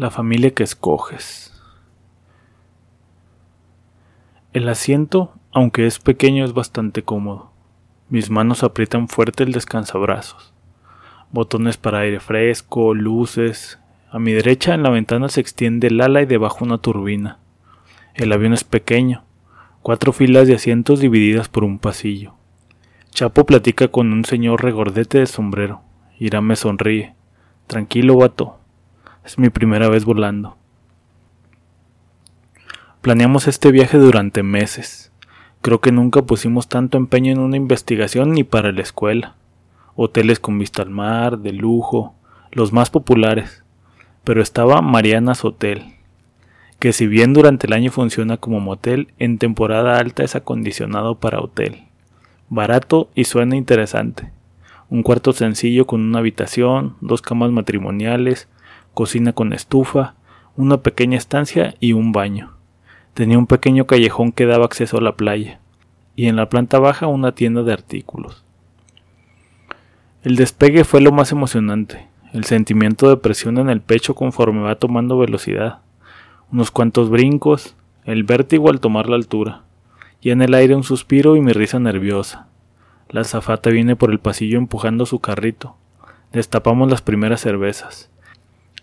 La familia que escoges. El asiento, aunque es pequeño, es bastante cómodo. Mis manos aprietan fuerte el descansabrazos. Botones para aire fresco, luces. A mi derecha en la ventana se extiende el ala y debajo una turbina. El avión es pequeño, cuatro filas de asientos divididas por un pasillo. Chapo platica con un señor regordete de sombrero. Irán me sonríe. Tranquilo, vato. Es mi primera vez volando. Planeamos este viaje durante meses. Creo que nunca pusimos tanto empeño en una investigación ni para la escuela. Hoteles con vista al mar, de lujo, los más populares. Pero estaba Mariana's Hotel, que si bien durante el año funciona como motel, en temporada alta es acondicionado para hotel. Barato y suena interesante. Un cuarto sencillo con una habitación, dos camas matrimoniales, cocina con estufa, una pequeña estancia y un baño. Tenía un pequeño callejón que daba acceso a la playa, y en la planta baja una tienda de artículos. El despegue fue lo más emocionante, el sentimiento de presión en el pecho conforme va tomando velocidad, unos cuantos brincos, el vértigo al tomar la altura, y en el aire un suspiro y mi risa nerviosa. La zafata viene por el pasillo empujando su carrito. Destapamos las primeras cervezas.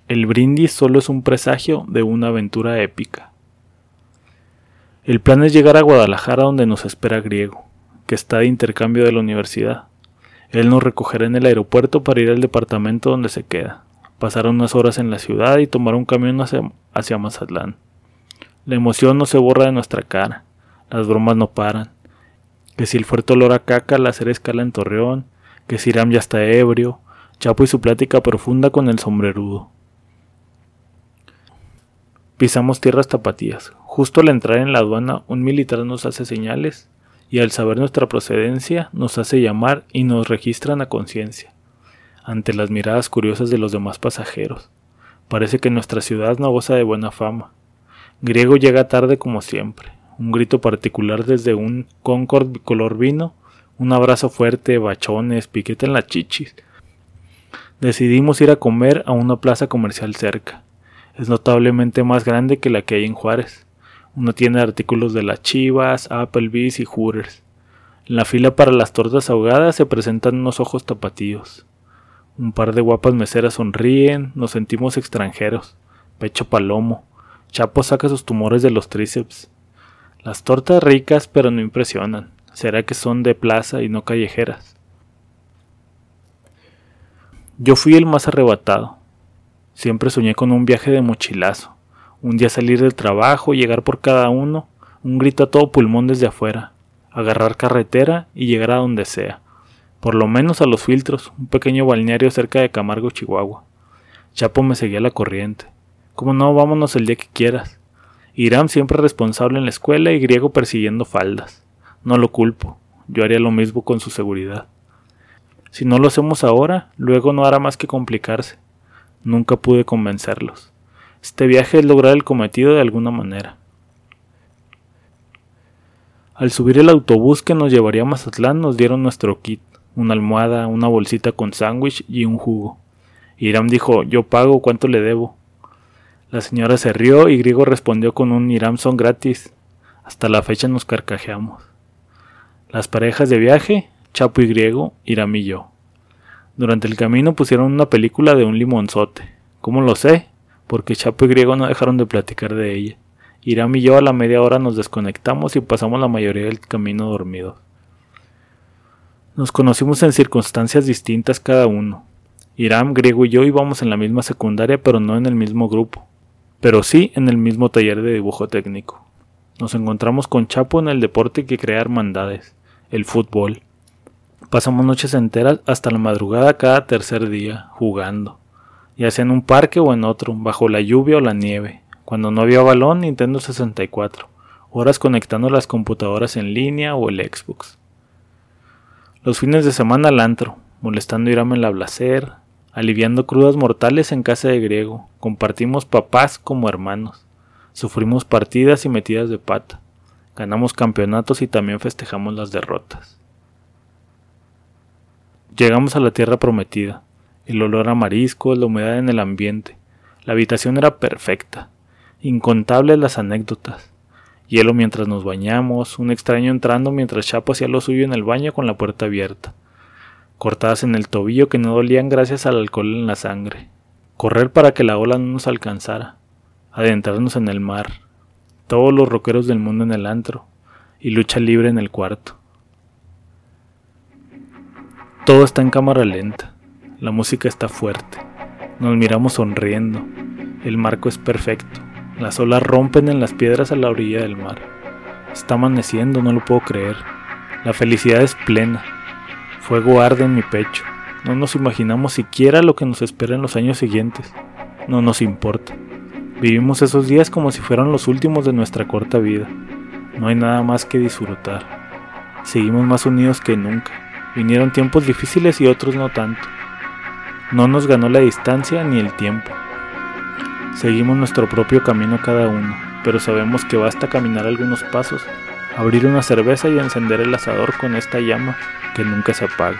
El brindis solo es un presagio de una aventura épica. El plan es llegar a Guadalajara donde nos espera Griego, que está de intercambio de la universidad. Él nos recogerá en el aeropuerto para ir al departamento donde se queda, pasar unas horas en la ciudad y tomar un camión hacia, hacia Mazatlán. La emoción no se borra de nuestra cara, las bromas no paran. Que si el fuerte olor a caca la hacer escala en Torreón, que si Iram ya está ebrio, Chapo y su plática profunda con el sombrerudo. Pisamos tierras tapatías. Justo al entrar en la aduana, un militar nos hace señales y al saber nuestra procedencia nos hace llamar y nos registran a conciencia, ante las miradas curiosas de los demás pasajeros. Parece que nuestra ciudad no goza de buena fama. Griego llega tarde como siempre, un grito particular desde un Concord color vino, un abrazo fuerte, bachones, piquete en la chichis. Decidimos ir a comer a una plaza comercial cerca es notablemente más grande que la que hay en Juárez. Una tiene artículos de las Chivas, Applebee's y Hooters. En la fila para las tortas ahogadas se presentan unos ojos tapatíos. Un par de guapas meseras sonríen, nos sentimos extranjeros. Pecho palomo. Chapo saca sus tumores de los tríceps. Las tortas ricas pero no impresionan. ¿Será que son de plaza y no callejeras? Yo fui el más arrebatado. Siempre soñé con un viaje de mochilazo, un día salir del trabajo, llegar por cada uno, un grito a todo pulmón desde afuera, agarrar carretera y llegar a donde sea, por lo menos a los filtros, un pequeño balneario cerca de Camargo, Chihuahua. Chapo me seguía la corriente. Como no, vámonos el día que quieras. Irán siempre responsable en la escuela y griego persiguiendo faldas. No lo culpo, yo haría lo mismo con su seguridad. Si no lo hacemos ahora, luego no hará más que complicarse. Nunca pude convencerlos. Este viaje es lograr el cometido de alguna manera. Al subir el autobús que nos llevaría a Mazatlán nos dieron nuestro kit, una almohada, una bolsita con sándwich y un jugo. Iram dijo, yo pago, ¿cuánto le debo? La señora se rió y Griego respondió con un Iram son gratis. Hasta la fecha nos carcajeamos. Las parejas de viaje, Chapo y Griego, Iram y yo. Durante el camino pusieron una película de un limonzote. ¿Cómo lo sé? Porque Chapo y Griego no dejaron de platicar de ella. Iram y yo a la media hora nos desconectamos y pasamos la mayoría del camino dormidos. Nos conocimos en circunstancias distintas cada uno. Iram, Griego y yo íbamos en la misma secundaria pero no en el mismo grupo, pero sí en el mismo taller de dibujo técnico. Nos encontramos con Chapo en el deporte que crea hermandades, el fútbol. Pasamos noches enteras hasta la madrugada cada tercer día, jugando, ya sea en un parque o en otro, bajo la lluvia o la nieve. Cuando no había balón, Nintendo 64, horas conectando las computadoras en línea o el Xbox. Los fines de semana al antro, molestando Irama en la aliviando crudas mortales en casa de griego, compartimos papás como hermanos, sufrimos partidas y metidas de pata, ganamos campeonatos y también festejamos las derrotas. Llegamos a la tierra prometida, el olor a mariscos, la humedad en el ambiente, La habitación era perfecta, incontables las anécdotas. Hielo mientras nos bañamos, un extraño entrando mientras Chapo hacía lo suyo en el baño con la puerta abierta. Cortadas en el tobillo que no dolían gracias al alcohol en la sangre. Correr para que la ola no nos alcanzara. Adentrarnos en el mar. Todos los roqueros del mundo en el antro. Y lucha libre en el cuarto. Todo está en cámara lenta. La música está fuerte. Nos miramos sonriendo. El marco es perfecto. Las olas rompen en las piedras a la orilla del mar. Está amaneciendo, no lo puedo creer. La felicidad es plena. Fuego arde en mi pecho. No nos imaginamos siquiera lo que nos espera en los años siguientes. No nos importa. Vivimos esos días como si fueran los últimos de nuestra corta vida. No hay nada más que disfrutar. Seguimos más unidos que nunca. Vinieron tiempos difíciles y otros no tanto. No nos ganó la distancia ni el tiempo. Seguimos nuestro propio camino cada uno, pero sabemos que basta caminar algunos pasos, abrir una cerveza y encender el asador con esta llama que nunca se apaga.